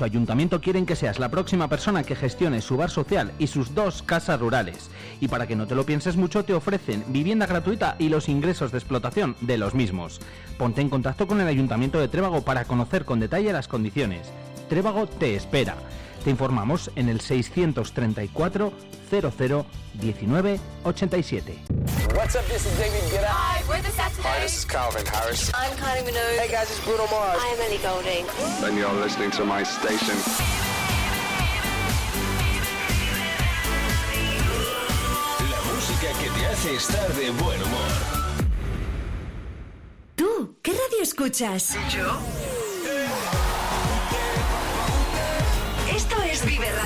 Su ayuntamiento quieren que seas la próxima persona que gestione su bar social y sus dos casas rurales. Y para que no te lo pienses mucho, te ofrecen vivienda gratuita y los ingresos de explotación de los mismos. Ponte en contacto con el ayuntamiento de Trébago para conocer con detalle las condiciones. Trébago te espera. Te informamos en el 634 00 19 87. What's up? This is David Guetta. Hi, we're the Saturday. Hi, this is Calvin Harris. I'm Kylie Minogue. Hey guys, it's Bruno Mars. I'm Ellie Golding. And you're listening to my station. La música que te hace estar de buen humor. ¿Tú qué radio escuchas? ¿Yo?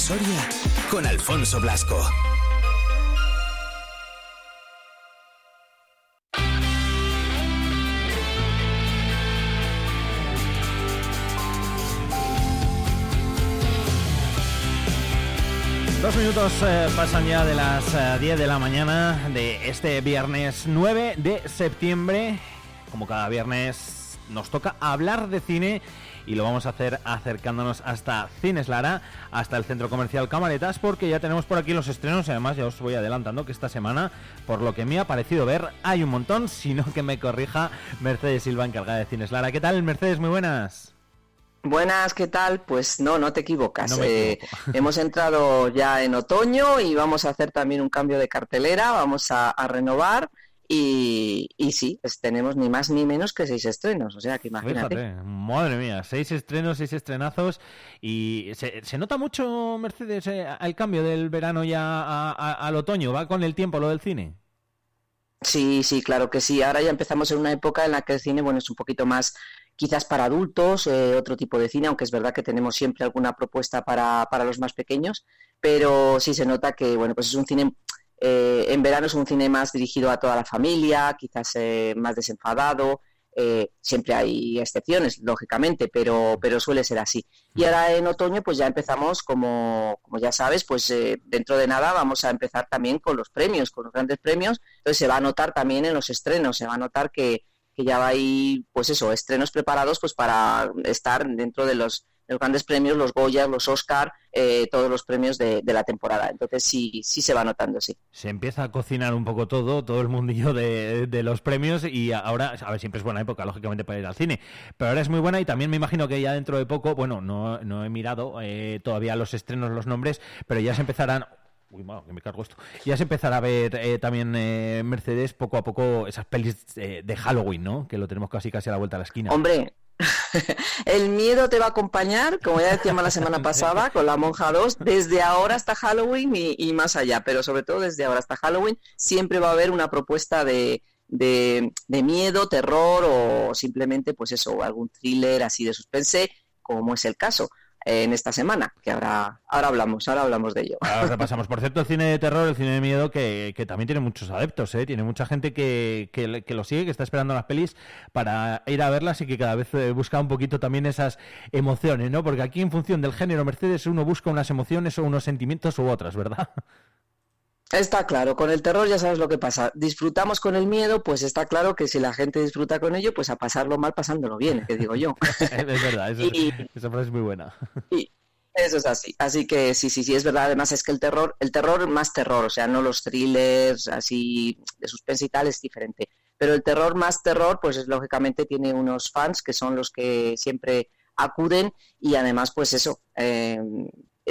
Soria con Alfonso Blasco. Dos minutos eh, pasan ya de las eh, 10 de la mañana de este viernes 9 de septiembre. Como cada viernes nos toca hablar de cine y lo vamos a hacer acercándonos hasta Cines Lara, hasta el centro comercial Camaretas, porque ya tenemos por aquí los estrenos y además ya os voy adelantando que esta semana, por lo que me ha parecido ver, hay un montón, sino que me corrija Mercedes Silva, encargada de Cines Lara. ¿Qué tal, Mercedes? Muy buenas. Buenas, ¿qué tal? Pues no, no te equivocas. No Eh, hemos entrado ya en otoño y vamos a hacer también un cambio de cartelera, vamos a, a renovar y, y sí, tenemos ni más ni menos que seis estrenos, o sea que imagínate. Fíjate, madre mía, seis estrenos, seis estrenazos y se, se nota mucho, Mercedes, eh, el cambio del verano ya a- a- al otoño, va con el tiempo lo del cine. Sí, sí, claro que sí. Ahora ya empezamos en una época en la que el cine, bueno, es un poquito más quizás para adultos, eh, otro tipo de cine, aunque es verdad que tenemos siempre alguna propuesta para, para los más pequeños, pero sí se nota que, bueno, pues es un cine, eh, en verano es un cine más dirigido a toda la familia, quizás eh, más desenfadado, eh, siempre hay excepciones, lógicamente, pero, pero suele ser así. Y ahora en otoño, pues ya empezamos, como, como ya sabes, pues eh, dentro de nada vamos a empezar también con los premios, con los grandes premios. Entonces se va a notar también en los estrenos, se va a notar que, que ya hay, pues eso, estrenos preparados pues para estar dentro de los, los grandes premios, los Goya, los Oscar, eh, todos los premios de, de la temporada. Entonces sí, sí se va notando, sí. Se empieza a cocinar un poco todo, todo el mundillo de, de los premios y ahora, a ver, siempre es buena época, lógicamente, para ir al cine, pero ahora es muy buena y también me imagino que ya dentro de poco, bueno, no, no he mirado eh, todavía los estrenos, los nombres, pero ya se empezarán... Uy, madre, que me cargo esto. Ya se empezará a ver eh, también eh, Mercedes poco a poco esas pelis eh, de Halloween, ¿no? Que lo tenemos casi casi a la vuelta de la esquina. Hombre, el miedo te va a acompañar, como ya decíamos la semana pasada, con la Monja 2, desde ahora hasta Halloween y, más allá, pero sobre todo desde ahora hasta Halloween siempre va a haber una propuesta de, de, de miedo, terror o simplemente, pues eso, algún thriller así de suspense, como es el caso en esta semana, que ahora, ahora hablamos, ahora hablamos de ello. Ahora repasamos. Por cierto, el cine de terror, el cine de miedo, que, que también tiene muchos adeptos, ¿eh? Tiene mucha gente que, que, que lo sigue, que está esperando las pelis para ir a verlas y que cada vez eh, busca un poquito también esas emociones, ¿no? Porque aquí en función del género Mercedes uno busca unas emociones o unos sentimientos u otras, ¿verdad? Está claro, con el terror ya sabes lo que pasa. Disfrutamos con el miedo, pues está claro que si la gente disfruta con ello, pues a pasarlo mal pasándolo bien, que digo yo. es verdad, eso- Y- esa frase es muy buena. Y eso es así. Así que sí, sí, sí, es verdad. Además es que el terror, el terror más terror, o sea, no los thrillers así de suspense y tal, es diferente. Pero el terror más terror, pues es, lógicamente tiene unos fans que son los que siempre acuden y además, pues eso, eh,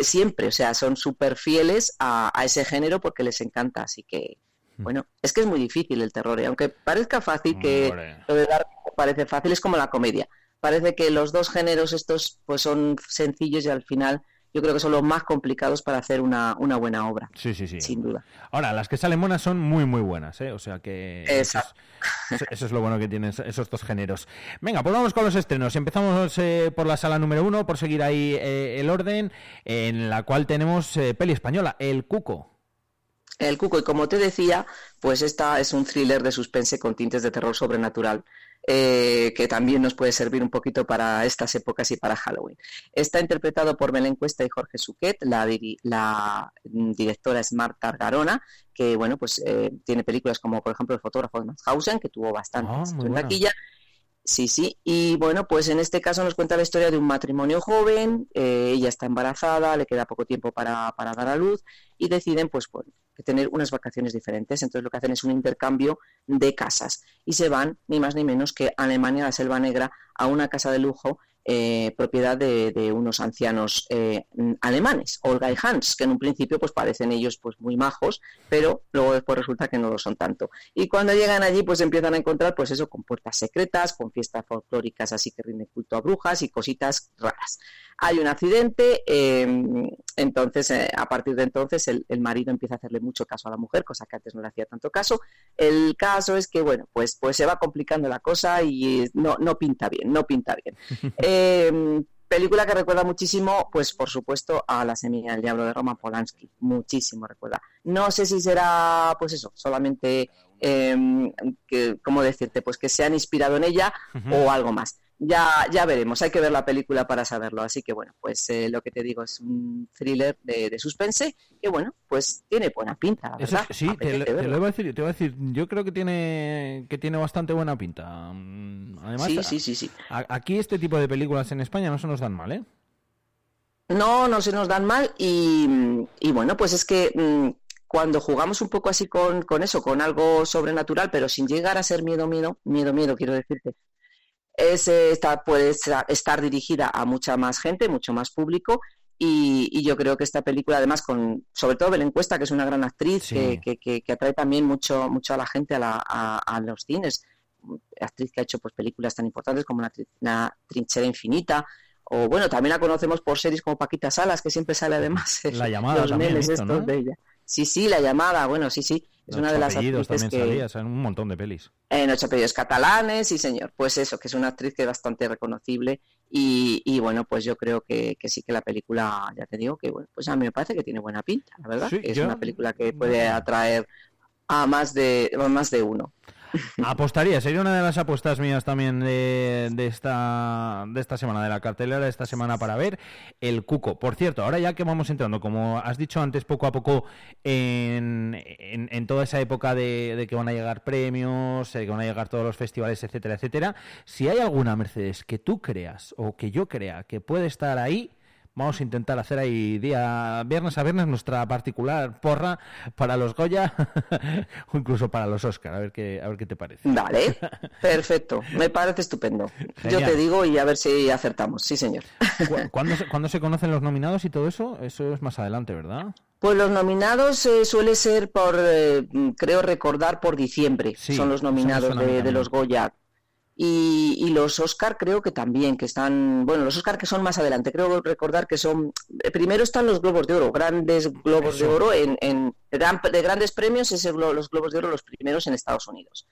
siempre, o sea, son súper fieles a, a ese género porque les encanta. Así que, bueno, es que es muy difícil el terror. ¿eh? Aunque parezca fácil que lo de dar parece fácil, es como la comedia. Parece que los dos géneros estos pues son sencillos y al final yo creo que son los más complicados para hacer una, una buena obra, Sí, sí, sí. sin duda. Ahora, las que salen buenas son muy, muy buenas, ¿eh? O sea que... Eso es, eso- eso es lo bueno que tienen esos dos géneros. Venga, pues vamos con los estrenos. Empezamos eh, por la sala número uno, por seguir ahí eh, el orden, en la cual tenemos eh, peli española, El Cuco. El Cuco, y como te decía, pues esta es un thriller de suspense con tintes de terror sobrenatural, eh, que también nos puede servir un poquito para estas épocas y para Halloween. Está interpretado por Belén Cuesta y Jorge Suquet, la, mm, directora es Marta Argarona, que bueno, pues eh, tiene películas como por ejemplo El fotógrafo de Mauthausen, que tuvo bastante Ah, en taquilla, Sí, sí. Y bueno, pues en este caso nos cuenta la historia de un matrimonio joven, eh, ella está embarazada, le queda poco tiempo para, para dar a luz y deciden pues, pues, que tener unas vacaciones diferentes. Entonces lo que hacen es un intercambio de casas y se van ni más ni menos que a Alemania, a la Selva Negra, a una casa de lujo eh, propiedad de, unos ancianos eh, alemanes, Olga y Hans, que en un principio pues parecen ellos pues muy majos, pero luego después resulta que no lo son tanto. Y cuando llegan allí, pues empiezan a encontrar, pues eso, con puertas secretas, con fiestas folclóricas así que rinden culto a brujas y cositas raras. Hay un accidente, eh, entonces, eh, a partir de entonces, el, el marido empieza a hacerle mucho caso a la mujer, cosa que antes no le hacía tanto caso. El caso es que, bueno, pues, pues se va complicando la cosa y no, no pinta bien, no pinta bien. Eh, película que recuerda muchísimo, pues por supuesto, a La Semilla del Diablo de Roman Polanski. Muchísimo recuerda. No sé si será, pues eso, solamente, eh, que, ¿cómo decirte? Pues que se han inspirado en ella o algo más. Ya, ya veremos, hay que ver la película para saberlo. Así que bueno, pues eh, lo que te digo es un thriller de, de suspense que bueno, pues tiene buena pinta, Eso verdad. sí, te, te lo iba a decir, te iba a decir, yo creo que tiene que tiene bastante buena pinta. Mm, Además, Sí, sí, sí, sí. a- aquí este tipo de películas en España no se nos dan mal, ¿eh? No, no se nos dan mal y, y bueno, pues es que mm, cuando jugamos un poco así con, con eso, con algo sobrenatural, pero sin llegar a ser miedo, miedo, miedo, miedo, quiero decirte, es, está, puede esta- estar dirigida a mucha más gente, mucho más público y, y yo creo que esta película, además, con sobre todo Belén Cuesta, que es una gran actriz, Sí. que, que- que- que atrae también mucho, mucho a la gente a, la- a- a los cines, actriz que ha hecho pues películas tan importantes como la, tri- la Trinchera Infinita, o bueno, también la conocemos por series como Paquita Salas, que siempre sale además en La llamada los también, memes esto, estos ¿no? de ella. Sí, sí, la llamada, bueno, sí, sí, es una de las actrices también que... salía, salen un montón de pelis. En ocho apellidos catalanes, sí señor. Pues eso, que es una actriz que es bastante reconocible y, y bueno, pues yo creo que, que sí que la película, ya te digo, que bueno, pues a mí me parece que tiene buena pinta, la verdad. Sí, es yo- una película que puede atraer a más de, a más de uno. Apostaría, sería una de las apuestas mías también de, de esta de esta semana, de la cartelera de esta semana para ver el Cuco. Por cierto, ahora ya que vamos entrando, como has dicho antes, poco a poco en, en- toda esa época de, de que van a llegar premios, eh, que van a llegar todos los festivales, etcétera, etcétera, si hay alguna Mercedes que tú creas o que yo crea que puede estar ahí, Vamos a intentar hacer ahí día viernes a viernes nuestra particular porra para los Goya o incluso para los Oscar, a ver qué a ver qué te parece. Vale, perfecto, me parece estupendo. Yo te digo y a ver si acertamos, sí señor. ¿Cu- ¿Cuándo se, cuándo se conocen los nominados y todo eso? Eso es más adelante, ¿verdad? Pues los nominados eh, suele ser por, eh, creo recordar, por diciembre. Sí, son los nominados de, los Goya. Y, y los Oscar creo que también, que están, bueno, los Oscar que son más adelante, creo recordar que son, eh, primero están los Globos de Oro, grandes Globos de. Oro, en, en gran- de grandes premios, es el los Globos de Oro los primeros en Estados Unidos.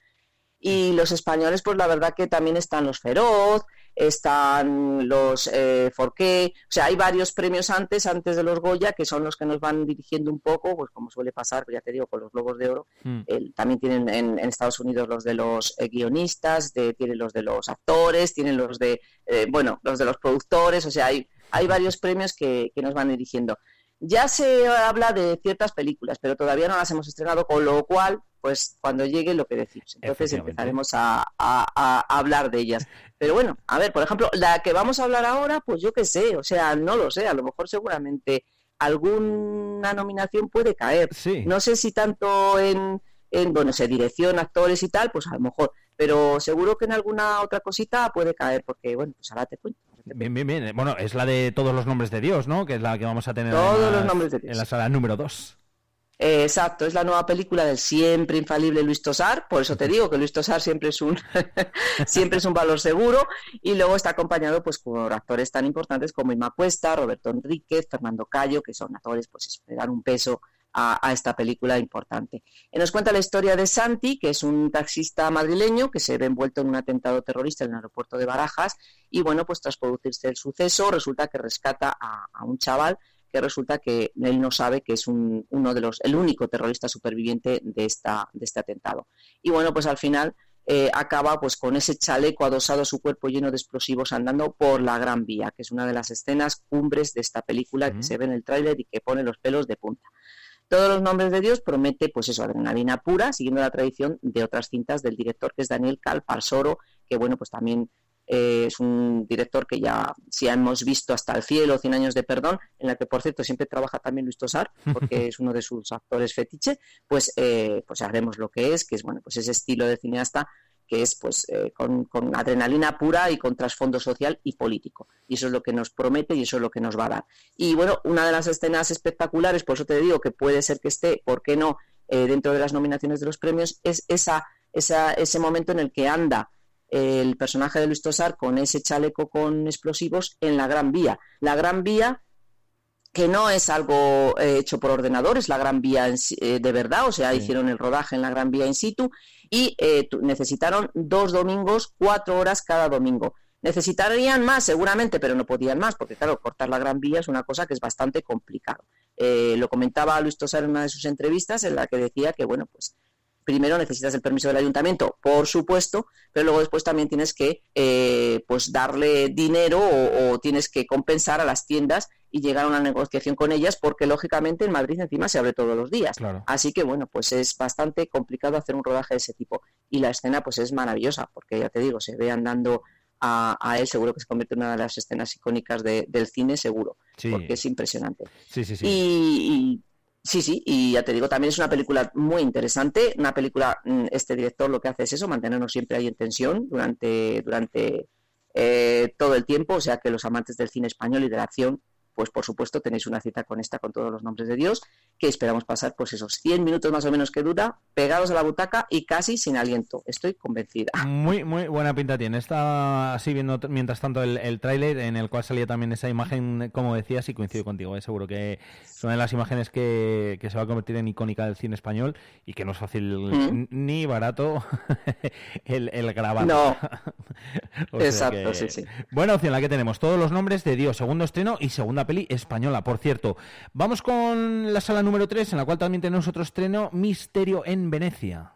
Y los españoles, pues la verdad que también están los Feroz, están los eh, Forqué, o sea, hay varios premios antes, antes de los Goya, que son los que nos van dirigiendo un poco, pues como suele pasar, ya te digo, con los Globos de Oro. Mm. También tienen en, en Estados Unidos los de los eh, guionistas, de- tienen los de los actores, tienen los de, eh, bueno, los de los productores, o sea, hay, hay varios premios que, que nos van dirigiendo. Ya se habla de ciertas películas, pero todavía no las hemos estrenado, con lo cual, pues cuando llegue lo que decimos. Entonces empezaremos a, a- a- a hablar de ellas. Pero bueno, a ver, por ejemplo, la que vamos a hablar ahora, pues yo qué sé, o sea, no lo sé, a lo mejor seguramente alguna nominación puede caer. Sí. No sé si tanto en, en bueno, sé, dirección, actores y tal, pues a lo mejor, pero seguro que en alguna otra cosita puede caer, porque bueno, pues ahora te cuento. Bien, bien, bien. Bueno, es la de todos los nombres de Dios, ¿no? Que es la que vamos a tener Todos además los nombres de Dios. en la sala número 2. Eh, exacto, es la nueva película del siempre infalible Luis Tosar, por eso te digo que Luis Tosar siempre es un siempre es un valor seguro y luego está acompañado pues por actores tan importantes como Ima Cuesta, Roberto Enríquez, Fernando Cayo, que son actores pues que dan un peso a, a esta película importante. Y nos cuenta la historia de Santi, que es un taxista madrileño que se ve envuelto en un atentado terrorista en el aeropuerto de Barajas y bueno, pues tras producirse el suceso resulta que rescata a, a un chaval que resulta que él no sabe que es un, uno de los, el único terrorista superviviente de, esta, de este atentado. Y bueno, pues al final eh, acaba pues con ese chaleco adosado a su cuerpo lleno de explosivos andando por la Gran Vía, que es una de las escenas cumbres de esta película que se ve en el tráiler y que pone los pelos de punta. Todos los nombres de Dios promete, pues eso, adrenalina pura, siguiendo la tradición de otras cintas del director, que es Daniel Calparsoro, que bueno, pues también eh, es un director que ya, si hemos visto hasta el cielo, 100 años de perdón, en la que por cierto siempre trabaja también Luis Tosar, porque es uno de sus actores fetiche, pues, eh, pues sabremos lo que es, que es bueno, pues ese estilo de cineasta que es pues eh, con, con, adrenalina pura y con trasfondo social y político. Y eso es lo que nos promete y eso es lo que nos va a dar. Y bueno, una de las escenas espectaculares, por eso te digo que puede ser que esté, ¿por qué no?, eh, dentro de las nominaciones de los premios, es esa, esa, ese momento en el que anda el personaje de Luis Tosar con ese chaleco con explosivos en la Gran Vía. La Gran Vía que no es algo eh, hecho por ordenador, es la Gran Vía en, eh, de verdad, o sea, sí. hicieron el rodaje en la Gran Vía in situ y eh, necesitaron dos domingos, cuatro horas cada domingo. Necesitarían más, seguramente, pero no podían más, porque claro, cortar la Gran Vía es una cosa que es bastante complicado. lo comentaba Luis Tosar en una de sus entrevistas, en la que decía que, bueno, pues primero necesitas el permiso del ayuntamiento, por supuesto, pero luego después también tienes que eh, pues darle dinero o, o, tienes que compensar a las tiendas y llegar a una negociación con ellas, porque lógicamente en Madrid encima se abre todos los días. Claro. Así que bueno, pues es bastante complicado hacer un rodaje de ese tipo. Y la escena pues es maravillosa, porque ya te digo, se ve andando a, a, él, seguro que se convierte en una de las escenas icónicas de, del cine, seguro, sí. porque es impresionante. Sí, sí, sí. Y, y Sí, sí, y ya te digo, también es una película muy interesante, una película, mm, este director lo que hace es eso, mantenernos siempre ahí en tensión durante, durante eh, todo el tiempo, o sea que los amantes del cine español y de la acción, pues por supuesto tenéis una cita con esta, con todos los nombres de Dios, que esperamos pasar pues esos 100 minutos más o menos que dura, pegados a la butaca y casi sin aliento, estoy convencida. Muy, muy buena pinta tiene, está así viendo mientras tanto el, el tráiler en el cual salía también esa imagen, como decías, y coincido contigo, ¿eh? seguro que es una de las imágenes que, que, se va a convertir en icónica del cine español y que no es fácil ¿Mm? ni barato el, el grabar. No, exacto, que... sí, sí. Buena opción la que tenemos, todos los nombres de Dios, segundo estreno y segunda peli española, por cierto. Vamos con la sala número 3, en la cual también tenemos otro estreno, Misterio en Venecia.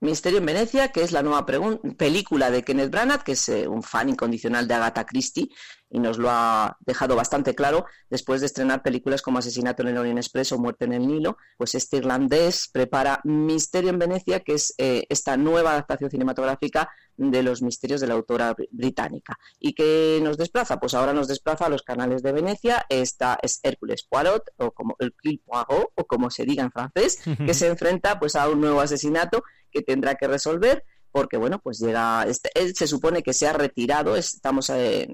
Misterio en Venecia, que es la nueva película de Kenneth Branagh, que es eh, un fan incondicional de Agatha Christie y nos lo ha dejado bastante claro después de estrenar películas como Asesinato en el Orient Express o Muerte en el Nilo, pues este irlandés prepara Misterio en Venecia, que es eh, esta nueva adaptación cinematográfica de los misterios de la autora británica. ¿Y que nos desplaza? Pues ahora nos desplaza a los canales de Venecia, esta es Hércules Poirot, o como el Poirot, o como se diga en francés, que se enfrenta pues a un nuevo asesinato que tendrá que resolver porque bueno, pues llega, él se supone que se ha retirado, estamos eh,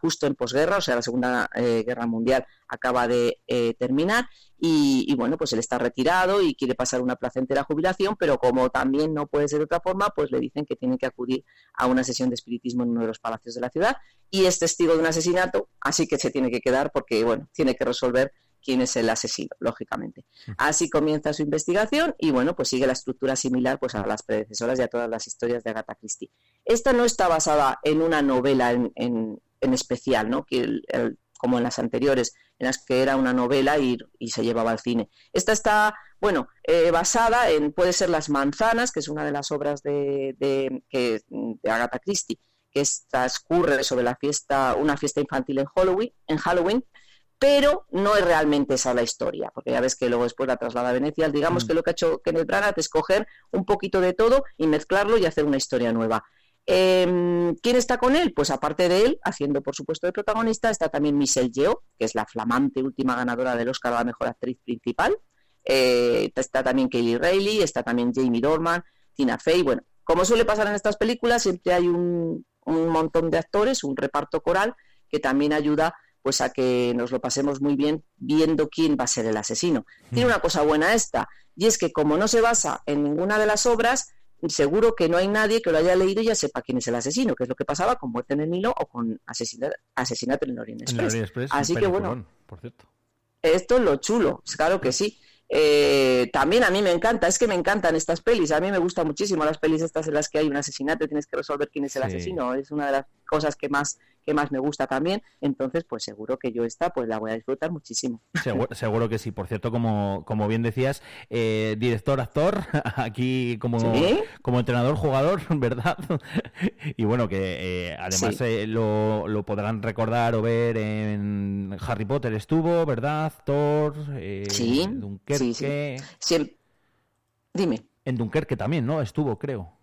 justo en posguerra, o sea, la Segunda eh, Guerra Mundial acaba de eh, terminar y, y, bueno, pues él está retirado y quiere pasar una placentera jubilación, pero como también no puede ser de otra forma, pues le dicen que tiene que acudir a una sesión de espiritismo en uno de los palacios de la ciudad y es testigo de un asesinato, así que se tiene que quedar porque, bueno, tiene que resolver quién es el asesino, lógicamente. Así comienza su investigación y bueno, pues sigue la estructura similar pues a las predecesoras y a todas las historias de Agatha Christie. Esta no está basada en una novela en, en, en especial, ¿no? Que el, el, como en las anteriores, en las que era una novela y, y se llevaba al cine. Esta está, bueno, eh, basada en, puede ser Las Manzanas, que es una de las obras de, de, que, de Agatha Christie, que transcurre sobre la fiesta, una fiesta infantil en Halloween, en Halloween pero no es realmente esa la historia, porque ya ves que luego después la traslada a Venecia. Digamos mm. que lo que ha hecho Kenneth Branagh es coger un poquito de todo y mezclarlo y hacer una historia nueva. Eh, ¿Quién está con él? Pues aparte de él, haciendo por supuesto de protagonista, está también Michelle Yeoh, que es la flamante última ganadora del Oscar a la mejor actriz principal. Eh, está también Kaylee Riley, está también Jamie Dorman, Tina Fey. Bueno, como suele pasar en estas películas, siempre hay un, un montón de actores, un reparto coral que también ayuda pues a que nos lo pasemos muy bien viendo quién va a ser el asesino. Tiene una cosa buena esta, y es que como no se basa en ninguna de las obras, seguro que no hay nadie que lo haya leído y ya sepa quién es el asesino, que es lo que pasaba con Muerte en el Nilo o con Asesina- Asesinato en el Orient el Express. Así que bueno, por cierto. esto es lo chulo, claro que sí. Eh, también a mí me encanta, es que me encantan estas pelis, a mí me gustan muchísimo las pelis estas en las que hay un asesinato y tienes que resolver quién es el Sí. asesino, es una de las cosas que más que más me gusta también, entonces pues seguro que yo esta pues la voy a disfrutar muchísimo. Seguro, seguro que sí. Por cierto, como, como bien decías, eh, director, actor, aquí como, Sí. como entrenador, jugador, ¿verdad? y bueno, que eh, además Sí. eh, lo, lo podrán recordar o ver en Harry Potter estuvo, ¿verdad? Thor, eh, Sí, Dunkerque. sí, Dime. En Dunkerque también, ¿no? Estuvo, creo.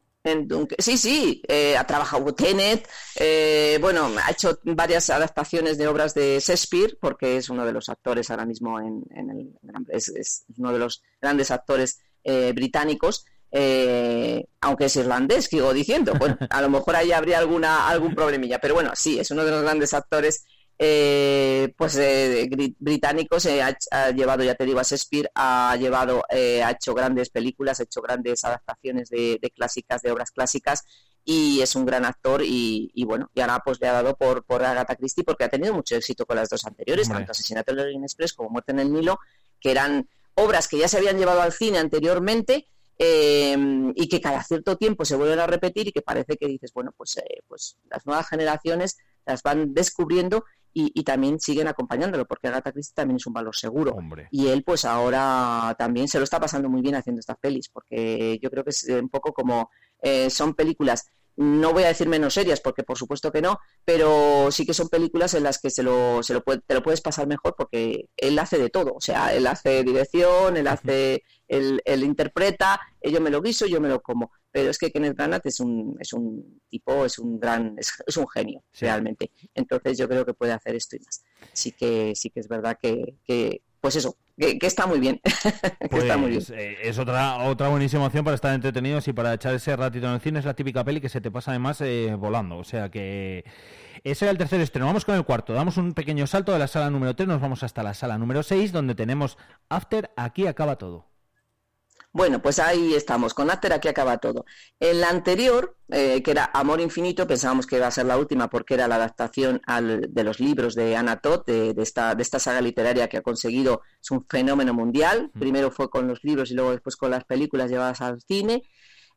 Sí, sí, eh, ha trabajado Tenet, eh, bueno, ha hecho varias adaptaciones de obras de Shakespeare, porque es uno de los actores ahora mismo en, el es uno de los grandes actores eh, británicos, eh, aunque es irlandés, sigo diciendo, bueno, a lo mejor ahí habría alguna algún problemilla, pero bueno, sí, es uno de los grandes actores eh, pues eh, gri- británicos eh, ha, ha llevado, ya te digo, a Shakespeare, ha llevado, eh, ha hecho grandes películas, ha hecho grandes adaptaciones de, de clásicas, de obras clásicas y es un gran actor y, y bueno, y ahora pues le ha dado por, por Agatha Christie porque ha tenido mucho éxito con las dos anteriores, Hombre. tanto Asesinato en el Orient Express como Muerte en el Nilo, que eran obras que ya se habían llevado al cine anteriormente eh, y que cada cierto tiempo se vuelven a repetir y que parece que dices, bueno, pues, eh, pues las nuevas generaciones las van descubriendo y, y también siguen acompañándolo, porque Agatha Christie también es un valor seguro. Hombre. Y él, pues ahora también se lo está pasando muy bien haciendo estas pelis, porque yo creo que es un poco como eh, son películas, no voy a decir menos serias, porque por supuesto que no, pero sí que son películas en las que se lo, se lo puede- te lo puedes pasar mejor, porque él hace de todo, o sea, él hace dirección, él hace, él, él interpreta, yo me lo guiso, yo me lo como. Pero es que Kenneth Branagh es un, es un tipo, es un gran, es, es un genio, Sí. realmente. Entonces yo creo que puede hacer esto y más. Sí que, sí que es verdad que, que pues eso, que, que está muy bien. que está muy bien. Pues, eh, es otra otra buenísima opción para estar entretenidos y para echar ese ratito en el cine. Es la típica peli que se te pasa además eh, volando. O sea que ese era el tercer estreno. Vamos con el cuarto. Damos un pequeño salto de la sala número 3. Nos vamos hasta la sala número 6, donde tenemos After. Aquí acaba todo. Bueno, pues ahí estamos, con After aquí acaba todo. En la anterior, eh, que era Amor Infinito, pensábamos que iba a ser la última porque era la adaptación al- de los libros de Anna Todd, de, de esta, de esta saga literaria que ha conseguido, es un fenómeno mundial. Primero fue con los libros y luego después con las películas llevadas al cine.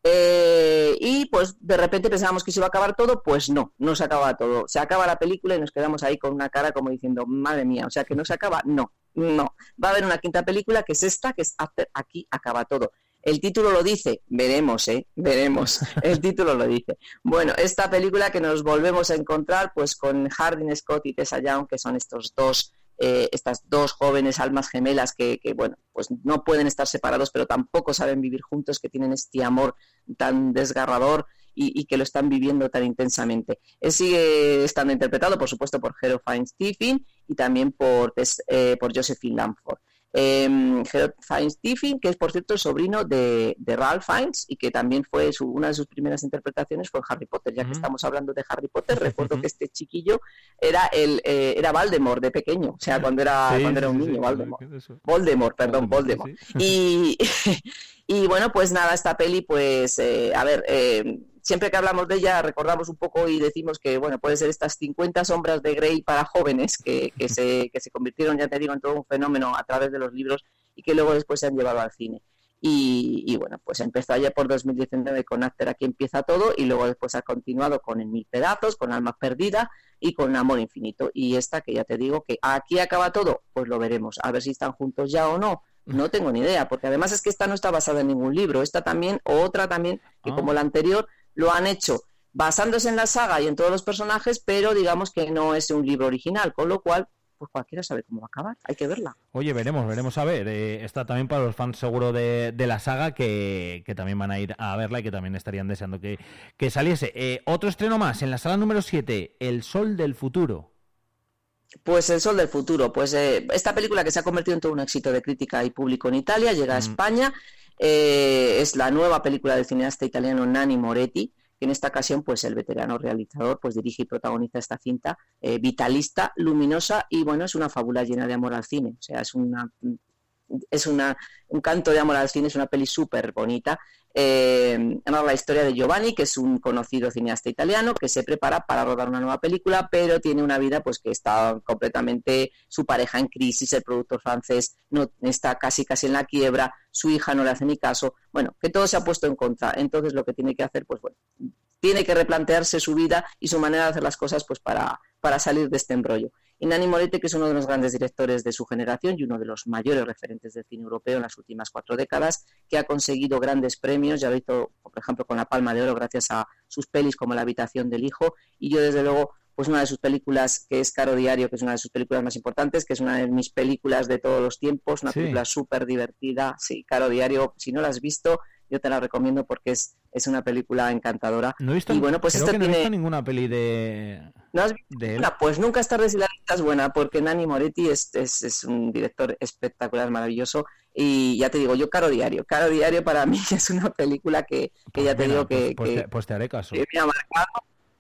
Eh, y pues de repente pensábamos que se iba a acabar todo, pues no, no se acaba todo. Se acaba la película y nos quedamos ahí con una cara como diciendo, madre mía, o sea que no se acaba, no, no. Va a haber una quinta película que es esta, que es After, aquí acaba todo. El título lo dice, veremos, ¿eh? Veremos. El título lo dice. Bueno, esta película que nos volvemos a encontrar pues con Hardin Scott y Tessa Young, que son estos dos eh, estas dos jóvenes almas gemelas que, bueno, pues no pueden estar separados, pero tampoco saben vivir juntos, que tienen este amor tan desgarrador y, que lo están viviendo tan intensamente. Él sigue estando interpretado, por supuesto, por Hero Fiennes Stephen y también por, eh, por Josephine Lamford. Eh, Hero Fiennes Stephen, que es por cierto el sobrino de, de Ralph Fiennes y que también fue su, una de sus primeras interpretaciones fue en Harry Potter. Ya que estamos hablando de Harry Potter, recuerdo que este chiquillo era el eh, era Voldemort de pequeño, o sea, cuando era, Sí, cuando era un sí, niño, sí, Voldemort. perdón, Voldemort, Y, y bueno, pues nada, esta peli, pues, eh, a ver, eh, siempre que hablamos de ella recordamos un poco y decimos que, bueno, puede ser estas 50 sombras de Grey para jóvenes que, que, se, que se convirtieron, ya te digo, en todo un fenómeno a través de los libros y que luego después se han llevado al cine. Y, y bueno, pues empezó allá por 2019 con After Aquí empieza todo y luego después ha continuado con En Mil Pedazos, con Alma Perdida y con Amor Infinito. Y esta que ya te digo que aquí acaba todo, pues lo veremos. A ver si están juntos ya o no. No tengo ni idea, porque además es que esta no está basada en ningún libro. Esta también, o otra también, que Ah. como la anterior, lo han hecho basándose en la saga y en todos los personajes, pero digamos que no es un libro original, con lo cual, pues cualquiera sabe cómo va a acabar. Hay que verla. Oye, veremos, veremos a ver. Eh, está también para los fans seguro de, de la saga que, que también van a ir a verla y que también estarían deseando que, que saliese. Eh, otro estreno más en la sala número 7, El Sol del Futuro. Pues El Sol del Futuro, pues eh, esta película que se ha convertido en todo un éxito de crítica y público en Italia, llega a Mm. España, eh, es la nueva película del cineasta italiano Nanni Moretti, que en esta ocasión pues el veterano realizador pues dirige y protagoniza esta cinta eh, vitalista, luminosa y bueno, es una fábula llena de amor al cine, o sea, es una es una, un canto de amor al cine, es una peli súper bonita. Eh, la historia de Giovanni, que es un conocido cineasta italiano que se prepara para rodar una nueva película, pero tiene una vida pues que está completamente su pareja en crisis, el productor francés no está casi casi en la quiebra, su hija no le hace ni caso, bueno, que todo se ha puesto en contra. Entonces lo que tiene que hacer, pues bueno, tiene que replantearse su vida y su manera de hacer las cosas pues para, para salir de este embrollo. Y Nani Moretti, que es uno de los grandes directores de su generación y uno de los mayores referentes del cine europeo en las últimas cuatro décadas, que ha conseguido grandes premios, ya lo hizo, por ejemplo, con la Palma de Oro gracias a sus pelis como La habitación del hijo, y yo desde luego pues una de sus películas que es Caro Diario, que es una de sus películas más importantes, que es una de mis películas de todos los tiempos, una Sí. película súper divertida, sí, Caro Diario, si no la has visto, yo te la recomiendo porque es, es una película encantadora. No he visto, y bueno, pues creo esto que no he tiene... visto ninguna peli de, ¿No has visto de él. Pues nunca es tarde si la lista es buena, porque Nani Moretti es, es, es un director espectacular, maravilloso. Y ya te digo, yo Caro Diario. Caro Diario para mí es una película que, que Pues ya te digo que, pues, pues te, pues te haré caso. que me ha marcado.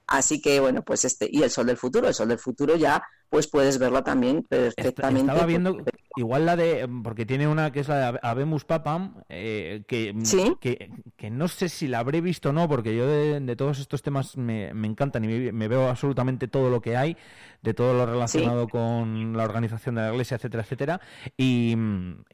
Así que bueno, pues este, y el Sol del Futuro, el Sol del Futuro ya, pues puedes verla también perfectamente. Estaba viendo porque- igual la de porque tiene una que es la de Abemus Papam eh, que, Sí. que que no sé si la habré visto o no porque yo de, de todos estos temas me, me encantan y me, me veo absolutamente todo lo que hay de todo lo relacionado con la organización de la iglesia etcétera etcétera y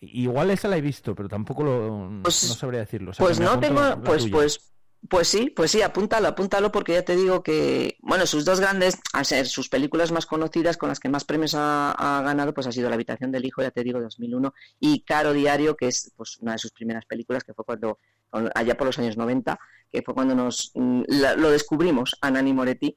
igual esa la he visto pero tampoco lo Pues- no sabría decirlo O sea, Pues no tengo, pues, pues, pues sí, pues sí, apúntalo, apúntalo porque ya te digo que, bueno, sus dos grandes, a ser sus películas más conocidas con las que más premios ha, ha ganado, pues ha sido La habitación del hijo, ya te digo, 2001, y Caro Diario, que es pues una de sus primeras películas, que fue cuando, allá por los años 90, que fue cuando nos mm, la- lo descubrimos a Nani Moretti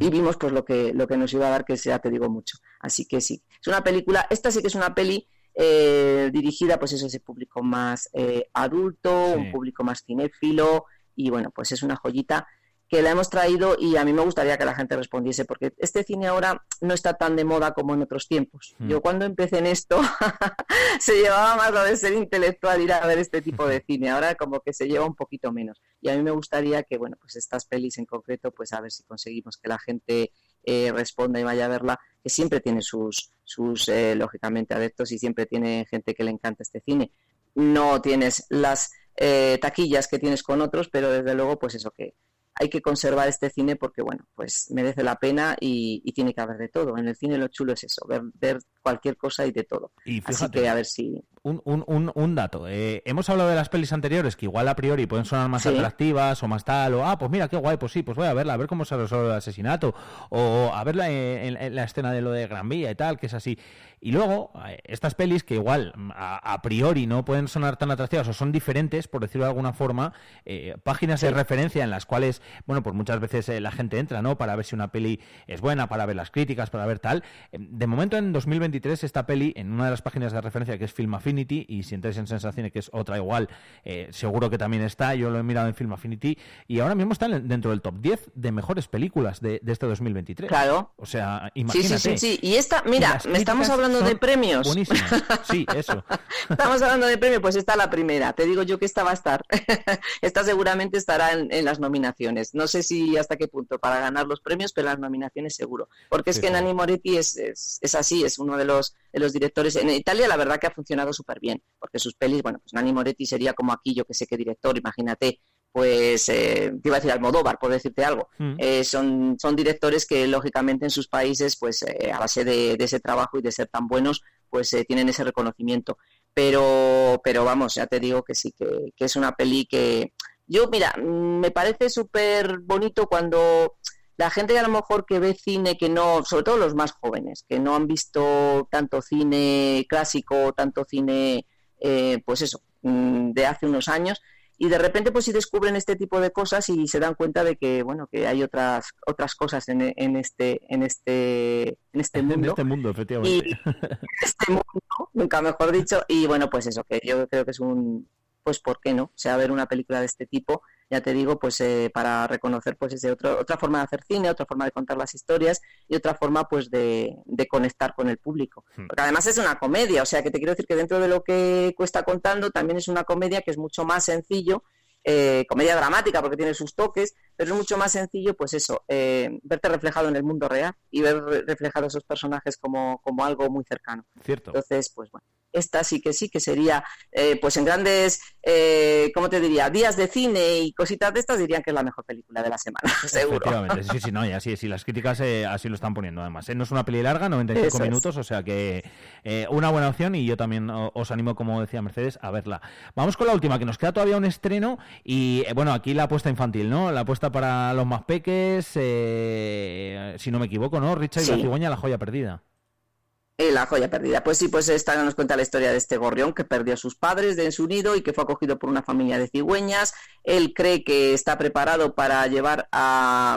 y vimos pues lo que lo que nos iba a dar que sea te digo mucho así que sí es una película esta sí que es una peli eh, dirigida pues eso ese público más eh, adulto Sí. un público más cinéfilo y bueno pues es una joyita que la hemos traído y a mí me gustaría que la gente respondiese porque este cine ahora no está tan de moda como en otros tiempos. Mm. Yo cuando empecé en esto se llevaba más lo de ser intelectual ir a ver este tipo de cine. Ahora como que se lleva un poquito menos. Y a mí me gustaría que, bueno, pues estas pelis en concreto, pues a ver si conseguimos que la gente eh, responda y vaya a verla, que siempre tiene sus, sus eh, lógicamente, adeptos y siempre tiene gente que le encanta este cine. No tienes las eh, taquillas que tienes con otros, pero desde luego, pues eso que hay que conservar este cine porque, bueno, pues merece la pena y, tiene que haber de todo. En el cine lo chulo es eso, ver, ver cualquier cosa y de todo. Y Así fíjate, que a ver si... un, un, un, dato. Eh, hemos hablado de las pelis anteriores que igual a priori pueden sonar más Sí. atractivas o más tal, o ah, pues mira, qué guay, pues sí, pues voy a verla, a ver cómo se resuelve el asesinato, o a verla en, en- en la escena de lo de Gran Vía y tal, que es así. Y luego, eh, estas pelis que igual a, a priori no pueden sonar tan atractivas o son diferentes, por decirlo de alguna forma, eh, páginas de referencia en las cuales, bueno, pues muchas veces eh, la gente entra, ¿no? Para ver si una peli es buena, para ver las críticas, para ver tal. Eh, De momento, en 2023, esta peli, en una de las páginas de referencia que es Film Affinity, y si entráis en Sensaciones, que es otra igual, eh, seguro que también está, yo lo he mirado en Film Affinity, y ahora mismo está en- dentro del top 10 de mejores películas de, de este 2023. Claro. O sea, imagínate. sí, sí, sí. Y esta, mira, me estamos hablando de premios. Buenísimas. Sí, eso. Estamos hablando de premio, pues está la primera. Te digo yo que esta va a estar. esta seguramente estará en, en las nominaciones. No sé si hasta qué punto para ganar los premios, pero las nominaciones seguro. Porque es que. Nani Moretti es, es, es así, es uno de los, de los directores. En Italia la verdad que ha funcionado súper bien, porque sus pelis, bueno, pues Nani Moretti sería como aquí, yo que sé qué director, imagínate, pues eh, te iba a decir Almodóvar, por decirte algo. Mm. Eh, son, son directores que lógicamente en sus países, pues eh, a base de, de ese trabajo y de ser tan buenos, pues tienen ese reconocimiento. Pero, pero vamos, ya te digo que sí, que, que es una peli que yo, mira, me parece súper bonito cuando la gente que a lo mejor que ve cine que no, sobre todo los más jóvenes, que no han visto tanto cine clásico, tanto cine, eh, pues eso, mm, de hace unos años, y de repente pues si descubren este tipo de cosas y se dan cuenta de que bueno que hay otras otras cosas en, en este en este en este En mundo este mundo, efectivamente. y este mundo nunca mejor dicho y bueno pues eso que yo creo que es un pues por qué no o sea ver una película de este tipo ya te digo pues eh, para reconocer pues ese otro, otra forma de hacer cine otra forma de contar las historias y otra forma pues de, de conectar con el público Hmm. porque además es una comedia o sea que te quiero decir que dentro de lo que cuesta contando también es una comedia que es mucho más sencillo eh, comedia dramática porque tiene sus toques, pero es mucho más sencillo, pues eso, eh, verte reflejado en el mundo real y ver re- reflejados esos personajes como, como algo muy cercano. Cierto. Entonces, pues bueno, esta sí que sí que sería, eh, pues en grandes, eh, ¿cómo te diría? Días de cine y cositas de estas dirían que es la mejor película de la semana, seguro. Efectivamente, sí, sí, no, y así, sí, las críticas eh, así lo están poniendo además. ¿eh? No es una peli larga, 95 Eso es. minutos, o sea que eh, una buena opción y yo también os animo, como decía Mercedes, a verla. Vamos con la última, que nos queda todavía un estreno y bueno, aquí la apuesta infantil, ¿no? La apuesta para los más peques, eh, si no me equivoco, ¿no? Richard y la cigüeña, la joya perdida. La joya perdida. Pues sí, pues esta nos cuenta la historia de este gorrión que perdió a sus padres de su nido y que fue acogido por una familia de cigüeñas. Él cree que está preparado para llevar a,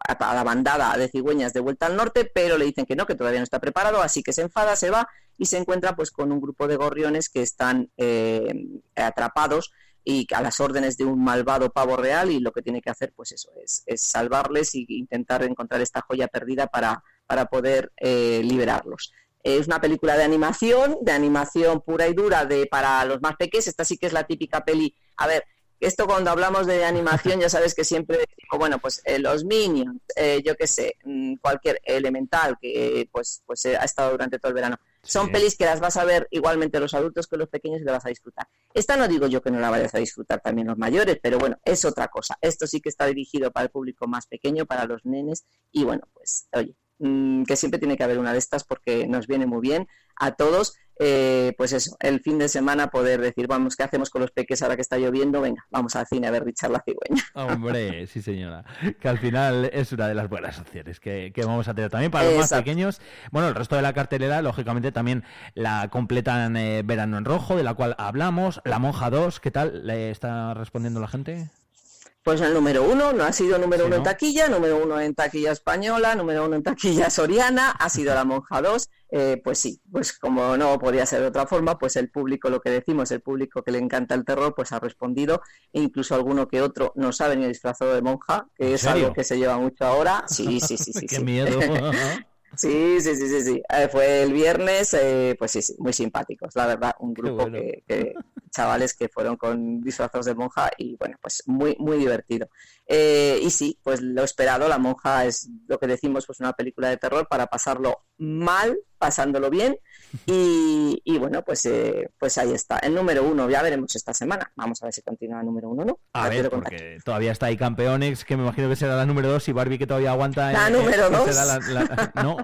a- la bandada de cigüeñas de vuelta al norte, pero le dicen que no, que todavía no está preparado, así que se enfada, se va y se encuentra pues con un grupo de gorriones que están eh, atrapados y a las órdenes de un malvado pavo real y lo que tiene que hacer pues eso es, es salvarles y intentar encontrar esta joya perdida para, para poder eh, liberarlos. Es una película de animación, de animación pura y dura de para los más pequeños. Esta sí que es la típica peli. A ver, esto cuando hablamos de animación ya sabes que siempre digo, bueno, pues eh, los Minions, eh, yo qué sé, mm, cualquier elemental que pues pues eh, ha estado durante todo el verano. Son pelis que las vas a ver igualmente los adultos que los pequeños y las vas a disfrutar. Esta no digo yo que no la vayas a disfrutar también los mayores, pero bueno, es otra cosa. Esto sí que está dirigido para el público más pequeño, para los nenes y bueno, pues oye, mm, que siempre tiene que haber una de estas porque nos viene muy bien a todos. eh, pues eso, el fin de semana poder decir, vamos, ¿qué hacemos con los peques ahora que está lloviendo? Venga, vamos al cine a ver Richard la cigüeña. Hombre, sí señora. Que al final es una de las buenas opciones que, que vamos a tener también para los más pequeños. Bueno, el resto de la cartelera, lógicamente, también la completan eh, Verano en Rojo, de la cual hablamos. La Monja 2, ¿qué tal? ¿Le está respondiendo la gente? Pues el número uno, no ha sido número Sí, uno ¿no? en taquilla, número uno en taquilla española, número uno en taquilla soriana, ha sido la monja 2, eh, pues sí, pues como no podía ser de otra forma, pues el público, lo que decimos, el público que le encanta el terror, pues ha respondido, e incluso alguno que otro no sabe ni disfrazado de monja, que ¿En es algo que se lleva mucho ahora, sí, sí, sí, sí. ¡Qué sí. miedo! Sí, sí, sí, sí, sí. Eh, fue el viernes, eh, pues sí, sí, muy simpáticos, la verdad, un grupo bueno. que, que- chavales que fueron con disfrazados de monja y bueno, pues muy, muy divertido. Eh, y sí, pues lo esperado, La Monja es lo que decimos, pues una película de terror para pasarlo mal, pasándolo bien y, y bueno, pues, eh, pues ahí está, el número uno, ya veremos esta semana, vamos a ver si continúa el número uno no. A ver, porque todavía está ahí Campeonex, que me imagino que será la número 2, y Barbie que todavía aguanta. La eh, número dos. la- la- ¿No?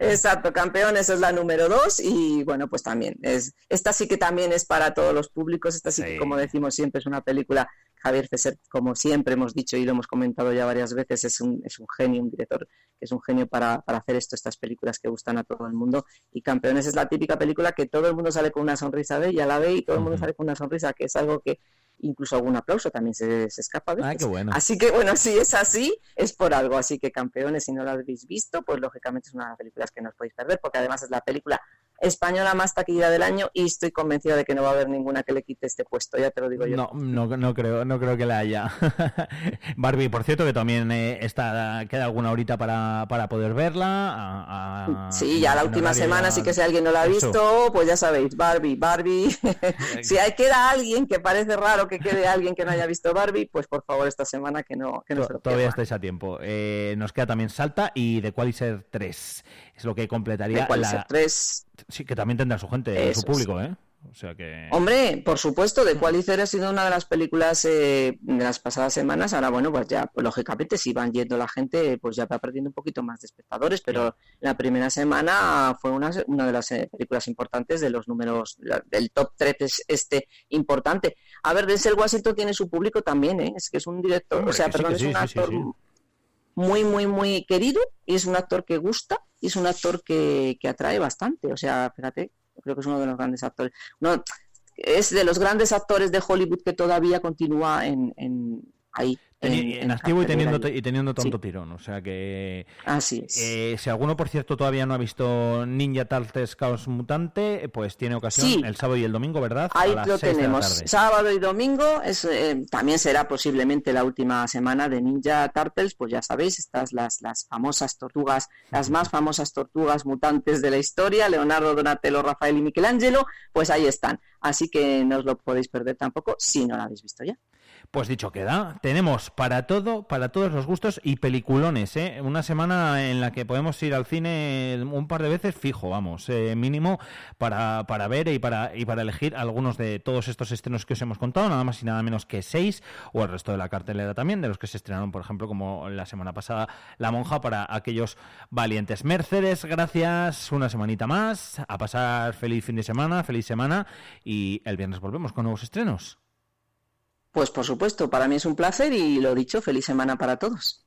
Exacto, campeones es la número dos y bueno, pues también es esta sí que también es para todos los públicos, esta sí, Sí. que como decimos siempre es una película Javier Fesser, como siempre hemos dicho y lo hemos comentado ya varias veces, es un, es un genio, un director que es un genio para, para hacer esto, estas películas que gustan a todo el mundo. Y Campeones es la típica película que todo el mundo sale con una sonrisa de ella, la ve y todo el mundo sale con una sonrisa, que es algo que incluso algún aplauso también se, se escapa veces. Ah, qué bueno. Así que bueno, si es así, es por algo. Así que campeones, si no lo habéis visto, pues lógicamente es una de las películas que no os podéis perder, porque además es la película española más taquillera del año y estoy convencida de que no va a haber ninguna que le quite este puesto, ya te lo digo yo. No, no, no creo, no creo que la haya. Barbie, por cierto, que también eh, está, queda alguna horita para, para poder verla. a- a- Sí, ya la última semana, ya- sí que si alguien no la ha Eso. visto, pues ya sabéis, Barbie, Barbie. si hay, queda alguien, que parece raro que quede alguien que no haya visto Barbie, pues por favor esta semana que no, que no se lo Todavía estáis a tiempo. Eh, nos queda también Salta y The Qualiser 3. Es lo que completaría ¿De la... tres? Sí, que también tendrá su gente, Eso su público, ¿eh? O sea que... Hombre, por supuesto, The Qualizer ha sido una de las películas eh, de las pasadas semanas. Ahora, bueno, pues ya, pues, lógicamente, si van yendo la gente, pues ya va perdiendo un poquito más de espectadores, pero la primera semana fue una, una de las eh, películas importantes de los números, la- del top 3 este importante. A ver, Denzel Washington tiene su público también, ¿eh? Es que es un director, Hombre, o sea, sí, perdón, es un actor. Muy, muy, muy querido y es un actor que gusta y es un actor que, que atrae bastante. O sea, fíjate, creo que es uno de los grandes actores. No, es de los grandes actores de Hollywood que todavía continúa en, en- ahí. En- en, en activo y teniendo, y- teniendo tanto Sí. tirón. O sea que. Así es. eh, si alguno, por cierto, todavía no ha visto Ninja Turtles Chaos Mutante, pues tiene ocasión Sí. el sábado y el domingo, ¿verdad? Ahí a las lo 6 de la tenemos. Sábado y domingo es, eh, también será posiblemente la última semana de Ninja Turtles, pues ya sabéis, estas las, las famosas tortugas, las más famosas tortugas mutantes de la historia, Leonardo, Donatello, Rafael y Michelangelo, pues ahí están. Así que no os lo podéis perder tampoco si no lo habéis visto ya. Pues dicho queda, tenemos para todo, para todos los gustos y peliculones, ¿eh? Una semana en la que podemos ir al cine un par de veces fijo, vamos, eh, mínimo para, para ver y para, y para elegir algunos de todos estos estrenos que os hemos contado, nada más y nada menos que seis, o el resto de la cartelera también, de los que se estrenaron, por ejemplo, como la semana pasada, La Monja, para aquellos valientes. Mercedes, gracias, una semanita más, a pasar feliz fin de semana, feliz semana, y el viernes volvemos con nuevos estrenos. Pues por supuesto, para mí es un placer y lo dicho, feliz semana para todos.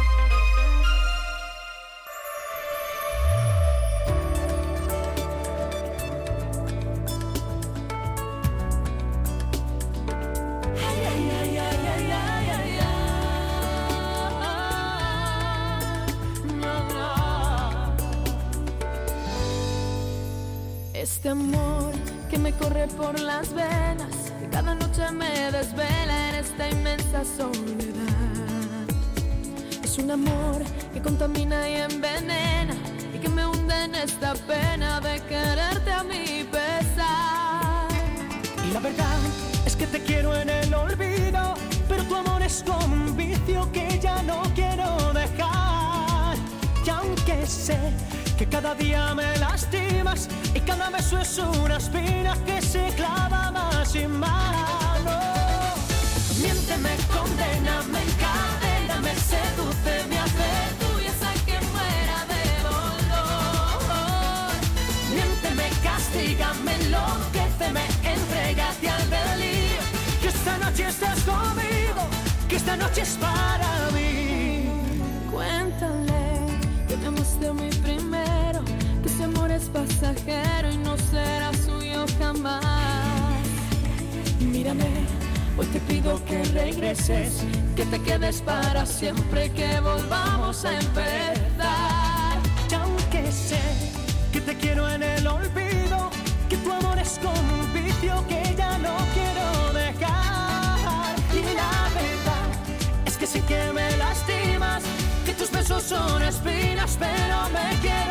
Hoy te pido que regreses, que te quedes para siempre, que volvamos a empezar. Y aunque sé que te quiero en el olvido, que tu amor es como un vicio que ya no quiero dejar. Y la verdad es que sí que me lastimas, que tus besos son espinas, pero me quiero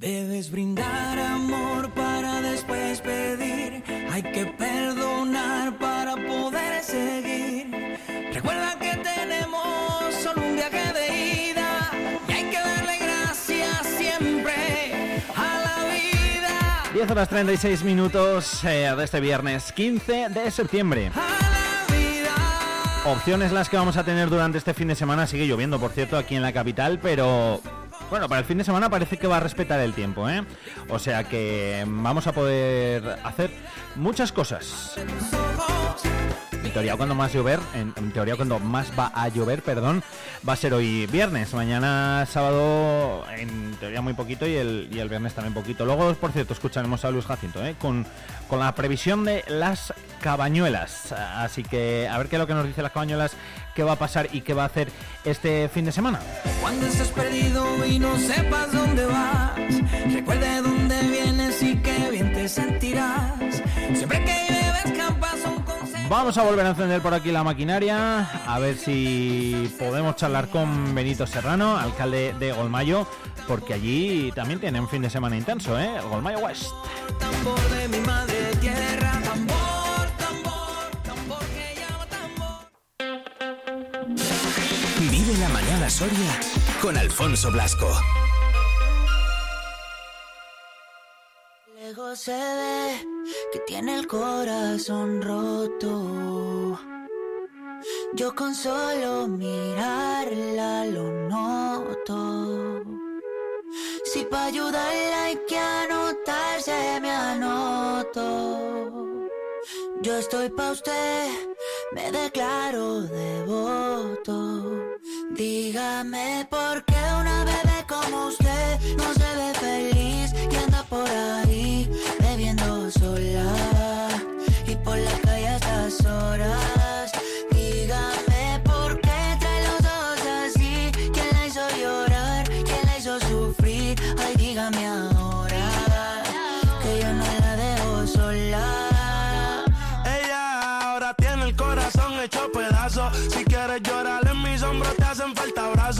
Debes brindar amor para después pedir. Hay que perdonar 10 horas 36 minutos eh, de este viernes 15 de septiembre. Opciones las que vamos a tener durante este fin de semana. Sigue lloviendo, por cierto, aquí en la capital, pero bueno, para el fin de semana parece que va a respetar el tiempo, ¿eh? O sea que vamos a poder hacer muchas cosas. En teoría cuando más llover, en, teoría cuando más va a llover, perdón, va a ser hoy viernes, mañana sábado en teoría muy poquito y el, y el viernes también poquito. Luego, por cierto, escucharemos a Luis Jacinto, ¿eh? con, con la previsión de las cabañuelas. Así que a ver qué es lo que nos dice las cabañuelas, qué va a pasar y qué va a hacer este fin de semana. Cuando estés perdido y no sepas dónde vas, recuerda de dónde vienes y qué bien te sentirás. Siempre que Vamos a volver a encender por aquí la maquinaria, a ver si podemos charlar con Benito Serrano, alcalde de Golmayo, porque allí también tiene un fin de semana intenso, ¿eh? Golmayo West. tambor de mi madre tierra, tambor, tambor, tambor que llama tambor. Vive la mañana Soria con Alfonso Blasco. Se ve que tiene el corazón roto. Yo con solo mirarla lo noto. Si para ayudarla hay que anotarse, me anoto. Yo estoy pa' usted, me declaro devoto. Dígame por qué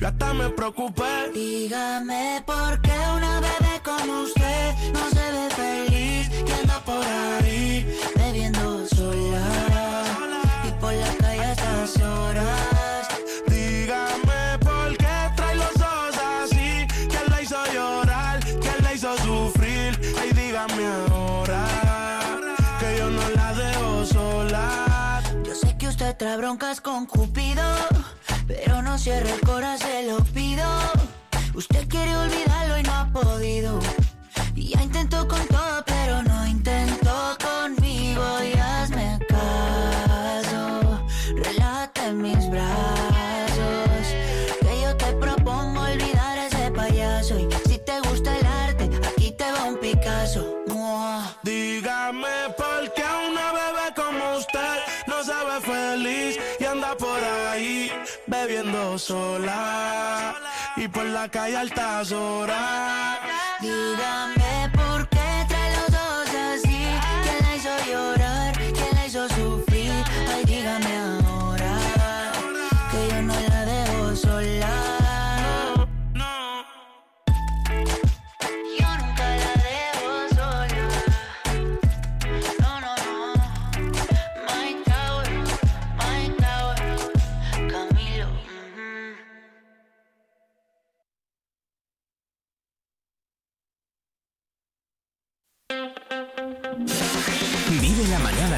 Yo hasta me preocupé. Dígame por qué una bebé como usted no se ve feliz y anda por ahí bebiendo sola y por la calle a estas horas. Dígame por qué trae los ojos así. ¿Quién la hizo llorar? ¿Quién la hizo sufrir? Ay, dígame ahora que yo no la dejo sola. Yo sé que usted trae broncas con Cupido, pero no cierre el corazón, se lo pido. Usted quiere olvidarlo y no ha podido. Y ya intentó con todo, pero no intentó y por la calle altas horas. Dígame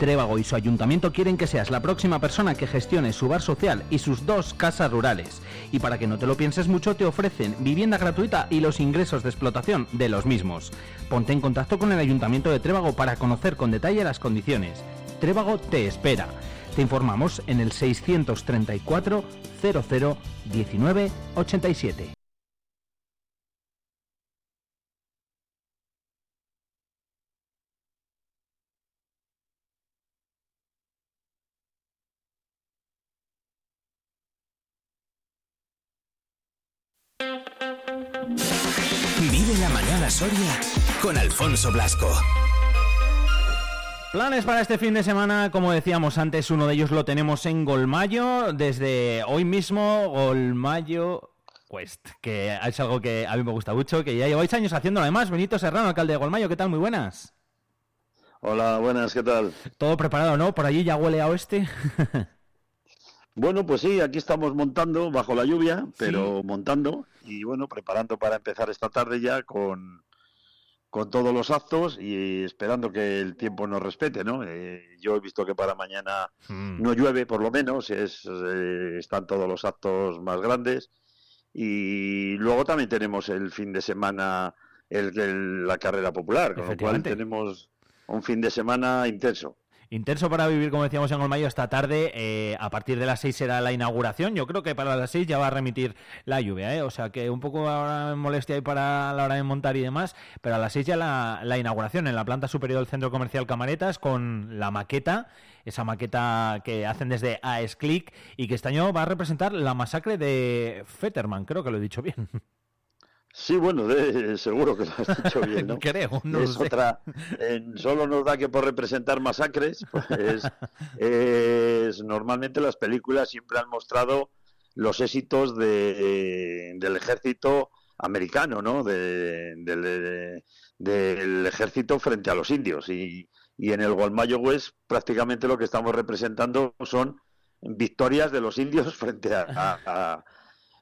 Trébago y su ayuntamiento quieren que seas la próxima persona que gestione su bar social y sus dos casas rurales. Y para que no te lo pienses mucho, te ofrecen vivienda gratuita y los ingresos de explotación de los mismos. Ponte en contacto con el ayuntamiento de Trébago para conocer con detalle las condiciones. Trébago te espera. Te informamos en el 634 00 19 87. Soria con Alfonso Blasco. Planes para este fin de semana, como decíamos antes, uno de ellos lo tenemos en Golmayo, desde hoy mismo, Golmayo Quest, que es algo que a mí me gusta mucho, que ya lleváis años haciéndolo además. Benito Serrano, alcalde de Golmayo, ¿qué tal? Muy buenas. Hola, buenas, ¿qué tal? Todo preparado, ¿no? Por allí ya huele a oeste. Bueno, pues sí, aquí estamos montando bajo la lluvia, pero montando y bueno, preparando para empezar esta tarde ya con, con todos los actos y esperando que el tiempo nos respete, ¿no? Eh, yo he visto que para mañana Mm. no llueve, por lo menos, es, eh, están todos los actos más grandes y luego también tenemos el fin de semana el, el- la carrera popular, con lo cual tenemos un fin de semana intenso. Intenso para vivir, como decíamos en Golmayo, esta tarde. eh, a partir de las 6 será la inauguración. Yo creo que para las 6 ya va a remitir la lluvia, ¿eh? O sea que un poco ahora molestia ahí para la hora de montar y demás. Pero a las 6 ya la, la inauguración en la planta superior del Centro Comercial Camaretas con la maqueta, esa maqueta que hacen desde AES Click y que este año va a representar la masacre de Fetterman. Creo que lo he dicho bien. Sí, bueno, de- seguro que lo has dicho bien, ¿no? Creo, no es sé. otra. en- solo nos da que por representar masacres, pues es, normalmente las películas siempre han mostrado los éxitos de, del ejército americano, ¿no? De- del, de- del ejército frente a los indios. Y, y en el Gualmayo West prácticamente lo que estamos representando son victorias de los indios frente a- a- a,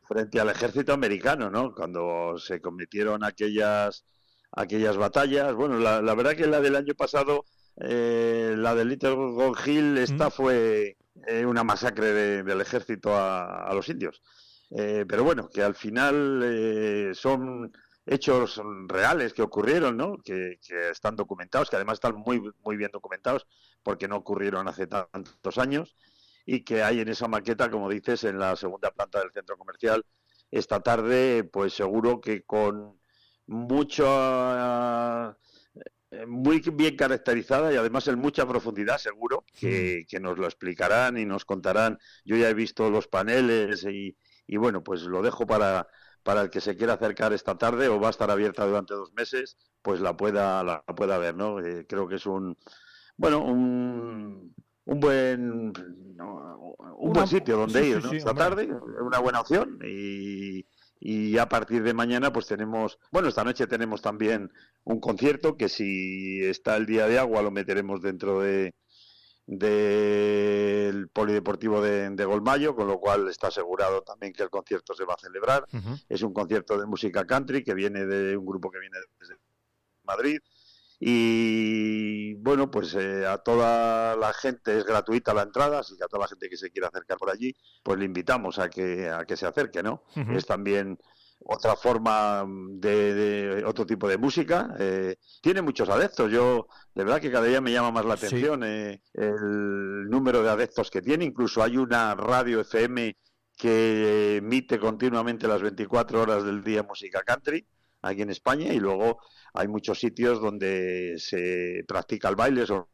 frente al ejército americano, ¿no? Cuando se cometieron aquellas aquellas batallas. Bueno, la, la verdad que la del año pasado, eh, la de Little Gold Hill, esta fue eh, una masacre de- del ejército a, a los indios. Eh, pero bueno, que al final eh, son hechos reales que ocurrieron, ¿no? Que, que están documentados, que además están muy, muy bien documentados, porque no ocurrieron hace tantos años y que hay en esa maqueta, como dices, en la segunda planta del centro comercial esta tarde, pues seguro que con mucho eh, muy bien caracterizada y además en mucha profundidad, seguro, que, que nos lo explicarán y nos contarán. Yo ya he visto los paneles y, y bueno, pues lo dejo para, para el que se quiera acercar esta tarde o va a estar abierta durante dos meses, pues la pueda, la, pueda ver, ¿no? Eh, creo que es un, bueno, un, un buen un Una- buen sitio donde sí, ir ¿no? sí, esta hombre. tarde una buena opción y, y a partir de mañana pues tenemos, bueno, esta noche tenemos también un concierto que si está el día de agua lo meteremos dentro de del polideportivo de, de Golmayo, con lo cual está asegurado también que el concierto se va a celebrar. Es un concierto de música country que viene de un grupo que viene desde Madrid. Y bueno, pues eh, a toda la gente es gratuita la entrada, así que a toda la gente que se quiera acercar por allí, pues le invitamos a que, a que se acerque, ¿no? Es también otra forma de, de otro tipo de música. eh, tiene muchos adeptos. Yo, de verdad que cada día me llama más la Sí. atención eh, el número de adeptos que tiene. Incluso hay una radio FM que emite continuamente las 24 horas del día música country aquí en España y luego hay muchos sitios donde se practica el baile, so-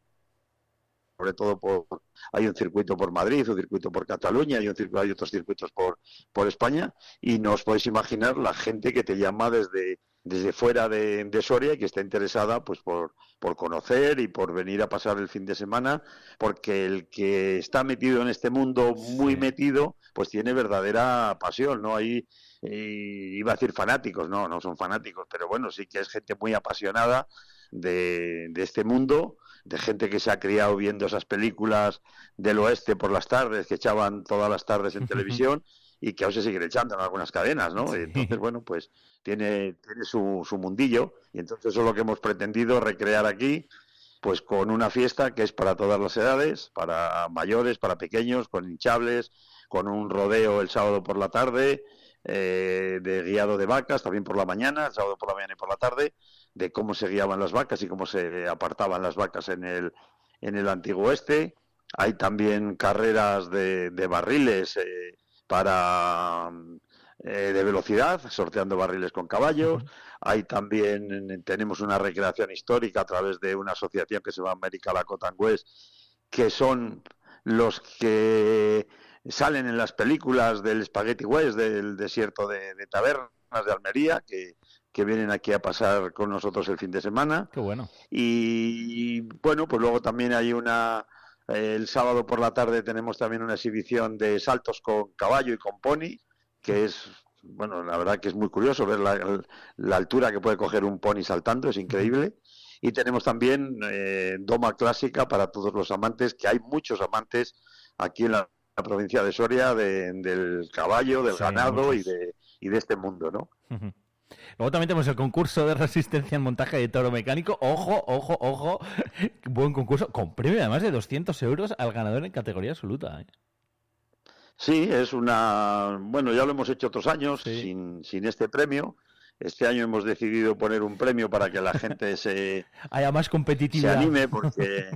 sobre todo por hay un circuito por Madrid, un circuito por Cataluña, hay, un circuito, hay otros circuitos por, por España y no os podéis imaginar la gente que te llama desde desde fuera de, de Soria y que está interesada pues por, por conocer y por venir a pasar el fin de semana porque el que está metido en este mundo muy metido pues tiene verdadera pasión no hay eh, iba a decir fanáticos no no son fanáticos pero bueno sí que es gente muy apasionada de, de este mundo de gente que se ha criado viendo esas películas del oeste por las tardes que echaban todas las tardes en televisión y que aún se siguen echando en algunas cadenas, ¿no? Y Entonces, bueno, pues tiene, tiene su, su mundillo y entonces eso es lo que hemos pretendido recrear aquí, pues con una fiesta que es para todas las edades, para mayores, para pequeños, con hinchables, con un rodeo el sábado por la tarde, eh, de guiado de vacas, también por la mañana, el sábado por la mañana y por la tarde, de cómo se guiaban las vacas y cómo se apartaban las vacas en el, en el antiguo oeste. Hay también carreras de, de barriles eh, para eh, de velocidad, sorteando barriles con caballos. Hay también tenemos una recreación histórica a través de una asociación que se llama America Lakota and West, que son los que salen en las películas del Spaghetti West, del desierto de, de tabernas de Almería, que, que vienen aquí a pasar con nosotros el fin de semana. Qué bueno. Y bueno, pues luego también hay una, eh, el sábado por la tarde tenemos también una exhibición de saltos con caballo y con pony, que es, bueno, la verdad que es muy curioso ver la, la altura que puede coger un pony saltando, es increíble. Y tenemos también eh, doma clásica para todos los amantes, que hay muchos amantes aquí en la, la provincia de Soria de- del caballo, del Sí, ganado y de, y de este mundo, ¿no? Luego también tenemos el concurso de resistencia en montaje de toro mecánico. Ojo, ojo, ojo. Buen concurso. Con premio además de 200 euros al ganador en categoría absoluta. ¿eh? Sí, es una. Bueno, ya lo hemos hecho otros años sin, sin este premio. Este año hemos decidido poner un premio para que la gente se, Haya más se competitividad. anime, porque.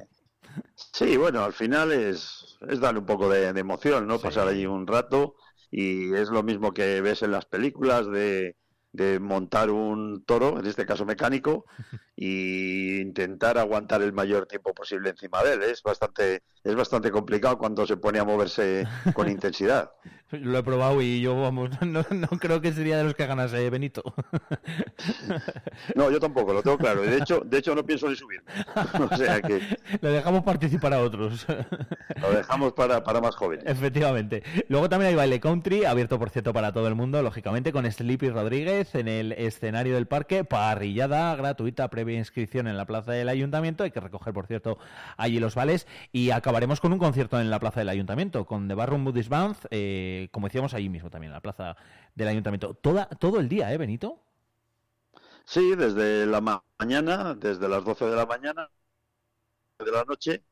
Sí, bueno, al final es, es darle un poco de, de emoción, ¿no? Pasar allí un rato y es lo mismo que ves en las películas de, de montar un toro, en este caso mecánico, y intentar aguantar el mayor tiempo posible encima de él. Es bastante, es bastante complicado cuando se pone a moverse con intensidad. Lo he probado y yo, vamos, no, no creo que sería de los que ganase Benito. No, yo tampoco, lo tengo claro. De hecho, de hecho no pienso ni subir. O sea que Le dejamos participar a otros. lo dejamos para, para más jóvenes. Efectivamente. Luego también hay baile country, abierto por cierto para todo el mundo, lógicamente, con Sleepy Rodríguez en el escenario del parque, parrillada gratuita, previa inscripción en la plaza del ayuntamiento, hay que recoger, por cierto, allí los vales, y acabaremos con un concierto en la plaza del ayuntamiento, con The Barroom Buddhist Band, eh, como decíamos allí mismo también, en la plaza del ayuntamiento. Toda, todo el día, ¿eh, Benito? Sí, desde la ma- mañana, desde las 12 de la mañana, de la noche,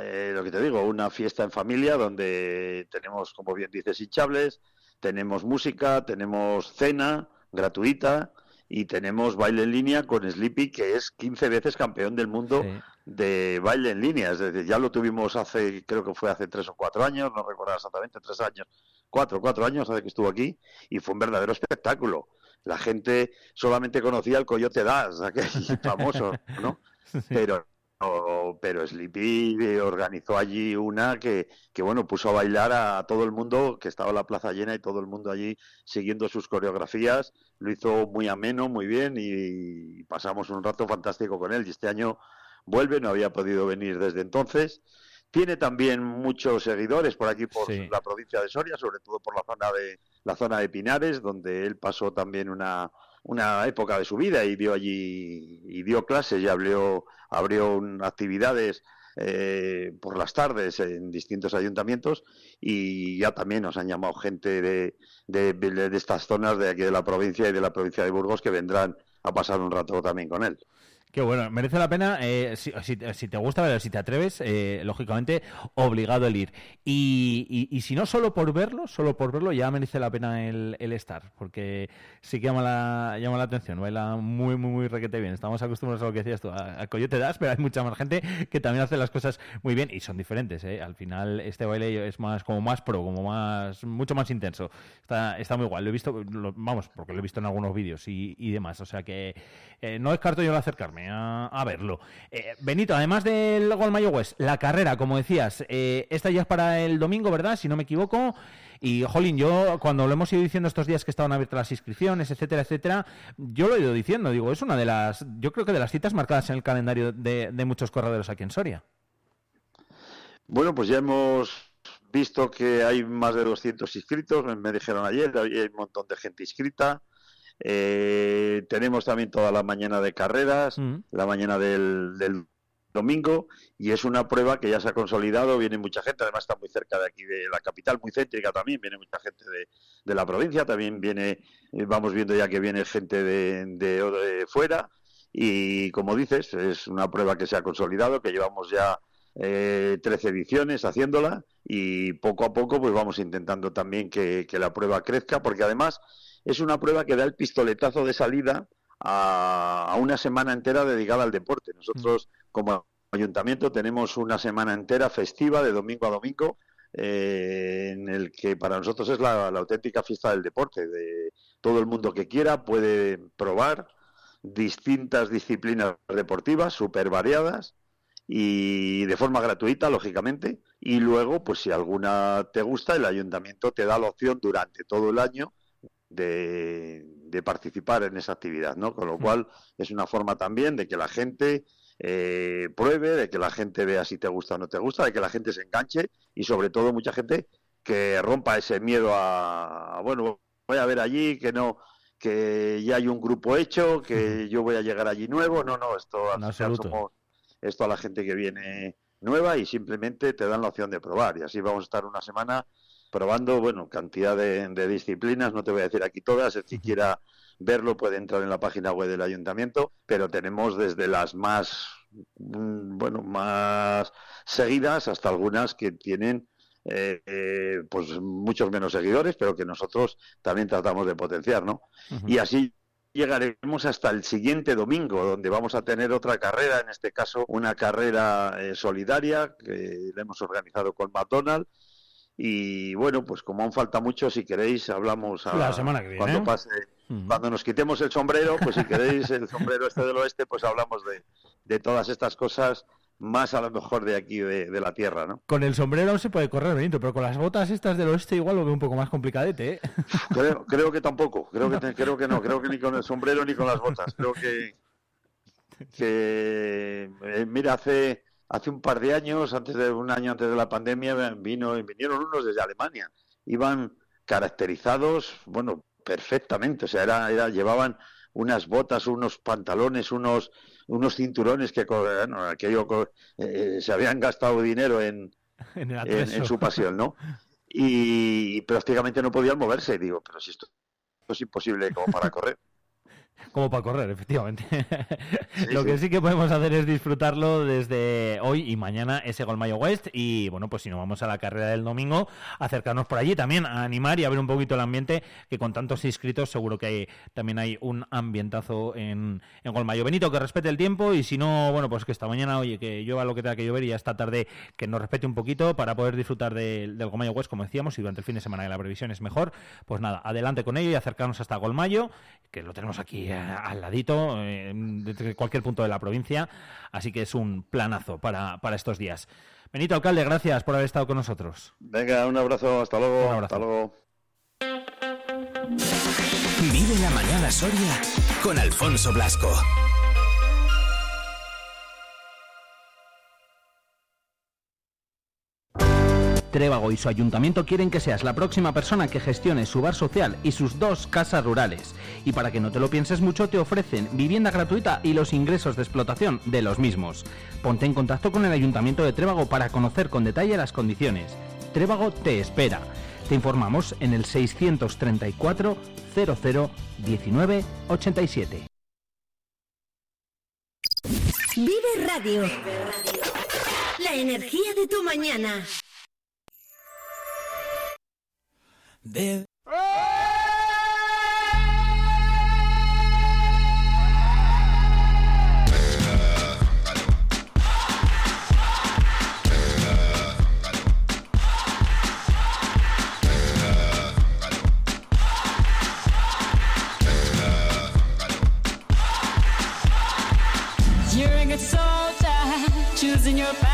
eh, lo que te digo, una fiesta en familia donde tenemos, como bien dices, hinchables, tenemos música, tenemos cena gratuita y tenemos baile en línea con Sleepy, que es 15 veces campeón del mundo de baile en línea. Es decir, ya lo tuvimos hace, creo que fue hace tres o cuatro años, no recuerdo exactamente, tres años, cuatro, cuatro años hace que estuvo aquí, y fue un verdadero espectáculo. La gente solamente conocía al Coyote Das, aquel famoso, ¿no? Pero o- pero Sleepy organizó allí una que, que, bueno, puso a bailar a todo el mundo, que estaba la plaza llena y todo el mundo allí siguiendo sus coreografías. Lo hizo muy ameno, muy bien y pasamos un rato fantástico con él. Y este año vuelve, no había podido venir desde entonces. Tiene también muchos seguidores por aquí, por Sí. la provincia de Soria, sobre todo por la zona de, la zona de Pinares, donde él pasó también una, una época de su vida y vio allí y dio clases y abrió, abrió actividades eh, por las tardes en distintos ayuntamientos y ya también nos han llamado gente de, de, de estas zonas de aquí de la provincia y de la provincia de Burgos que vendrán a pasar un rato también con él. Qué bueno, merece la pena, eh, si, si- si te gusta, si te atreves, eh, lógicamente, obligado el ir. Y, y- y si no, solo por verlo, solo por verlo, ya merece la pena el, el estar, porque sí que llama la, llama la atención, baila muy, muy, muy requete bien. Estamos acostumbrados a lo que decías tú, a, Coyote Das, pero hay mucha más gente que también hace las cosas muy bien y son diferentes, ¿eh? Al final, este baile es más, como más pro, como más, mucho más intenso. Está, está muy guay, lo he visto, vamos, porque lo he visto en algunos vídeos y, y demás, o sea que eh, no descarto yo acercarme a, verlo. Eh, Benito, además del Gol Mayo West, la carrera, como decías, eh, esta ya es para el domingo, ¿verdad? Si no me equivoco. Y, Jolín, yo cuando lo hemos ido diciendo estos días que estaban abiertas las inscripciones, etcétera, etcétera, yo lo he ido diciendo, digo, es una de las, yo creo que de las citas marcadas en el calendario de, de muchos corredores aquí en Soria. Bueno, pues ya hemos visto que hay más de 200 inscritos, me, me dijeron ayer, hay un montón de gente inscrita. Eh, tenemos también toda la mañana de carreras, la mañana del, del domingo, y es una prueba que ya se ha consolidado, viene mucha gente, además está muy cerca de aquí de la capital, muy céntrica también, viene mucha gente de, de la provincia, también viene, eh, vamos viendo ya que viene gente de, de, de fuera, y como dices, es una prueba que se ha consolidado, que llevamos ya eh, 13 ediciones haciéndola y poco a poco pues vamos intentando también que, que la prueba crezca porque además es una prueba que da el pistoletazo de salida a, a una semana entera dedicada al deporte. Nosotros como ayuntamiento tenemos una semana entera festiva de domingo a domingo eh, en el que para nosotros es la, auténtica fiesta del deporte. De todo el mundo que quiera puede probar distintas disciplinas deportivas súper variadas y de forma gratuita, lógicamente. Y luego, pues si alguna te gusta, el ayuntamiento te da la opción durante todo el año de, de participar en esa actividad, ¿no? Con lo cual es una forma también de que la gente eh, pruebe, de que la gente vea si te gusta o no te gusta, de que la gente se enganche y sobre todo mucha gente que rompa ese miedo a, a, bueno, voy a ver allí, que no que ya hay un grupo hecho, que yo voy a llegar allí nuevo, no, no, esto al final somos esto a la gente que viene nueva y simplemente te dan la opción de probar. Y así vamos a estar una semana probando, bueno, cantidad de, de disciplinas, no te voy a decir aquí todas, el que quiera verlo puede entrar en la página web del ayuntamiento, pero tenemos desde las más, mm, bueno, más seguidas hasta algunas que tienen eh, eh, pues muchos menos seguidores, pero que nosotros también tratamos de potenciar, ¿no? Y así llegaremos hasta el siguiente domingo, donde vamos a tener otra carrera, en este caso una carrera eh, solidaria que la hemos organizado con McDonald's. Y bueno, pues como aún falta mucho, si queréis, hablamos a- La semana que viene. cuando pase, cuando nos quitemos el sombrero, pues si queréis el sombrero este del oeste, pues hablamos de, de todas estas cosas más a lo mejor de aquí de, de la tierra, ¿no? Con el sombrero aún se puede correr, Benito, pero con las botas estas del oeste igual lo veo un poco más complicadete, ¿eh? Creo, creo que tampoco, creo que, te- creo que no, creo que ni con el sombrero ni con las botas. Creo que, que eh, mira, hace, hace un par de años, antes de un año antes de la pandemia, vino, vinieron unos desde Alemania. Iban caracterizados, bueno, perfectamente. O sea, era, era, llevaban unas botas, unos pantalones, unos, unos cinturones que bueno, aquello co- eh, se habían gastado dinero en, En su pasión, ¿no? Y prácticamente no podían moverse. Digo, pero si esto, esto es imposible como para correr. Como para correr, efectivamente. Lo sí. que sí que podemos hacer es disfrutarlo desde hoy y mañana ese Golmayo West. Y bueno, pues si no vamos a la carrera del domingo, acercarnos por allí también a animar y a ver un poquito el ambiente, que con tantos inscritos seguro que hay, también hay un ambientazo en, en Golmayo. Benito, que respete el tiempo y si no, bueno, pues que esta mañana, oye, que llueva lo que tenga que llover y ya esta tarde que nos respete un poquito para poder disfrutar del del Golmayo West, como decíamos, y durante el fin de semana que la previsión es mejor. Pues nada, adelante con ello y acercarnos hasta Golmayo, que lo tenemos aquí eh, al ladito, eh, desde cualquier punto de la provincia, así que es un planazo para, para estos días. Benito Alcalde, gracias por haber estado con nosotros. Venga, un abrazo, hasta luego. Un abrazo. Hasta luego. Vive la mañana Soria con Alfonso Blasco. Trébago y su ayuntamiento quieren que seas la próxima persona que gestione su bar social y sus dos casas rurales. Y para que no te lo pienses mucho, te ofrecen vivienda gratuita y los ingresos de explotación de los mismos. Ponte en contacto con el ayuntamiento de Trébago para conocer con detalle las condiciones. Trébago te espera. Te informamos en el 634 00 19 87. Vive Radio. La energía de tu mañana. De... You're a good soldier, choosing your battle.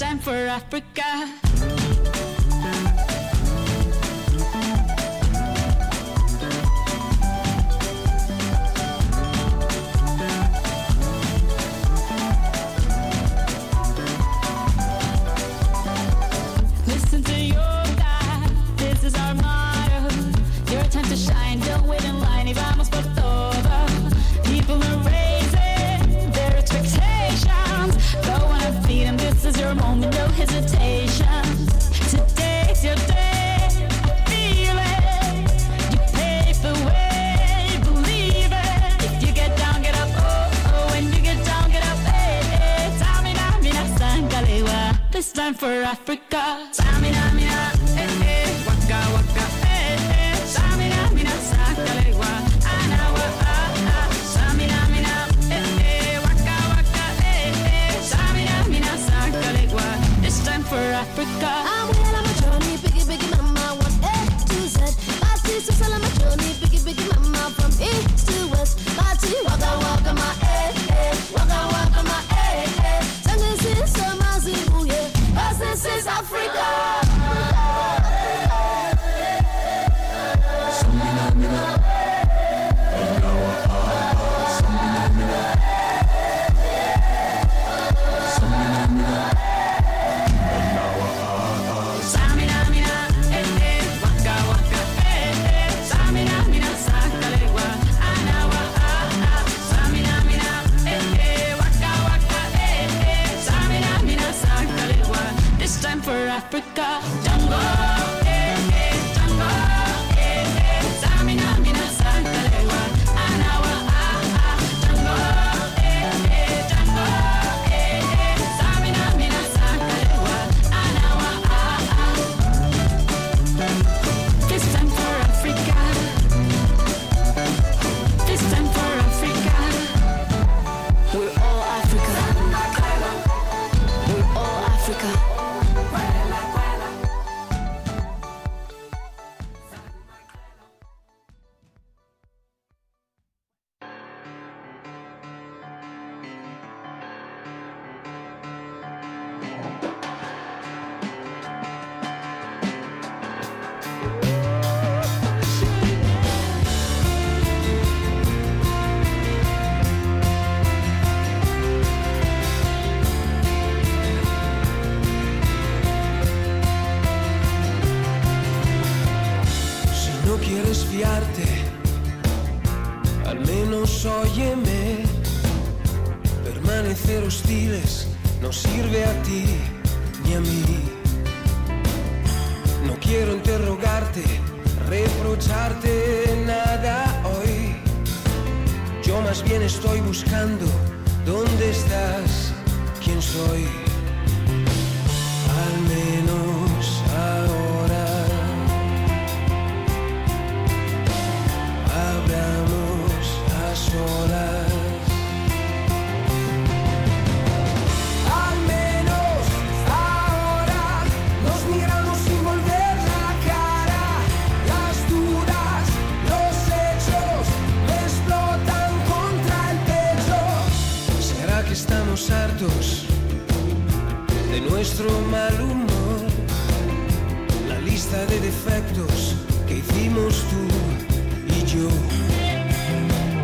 time for Africa.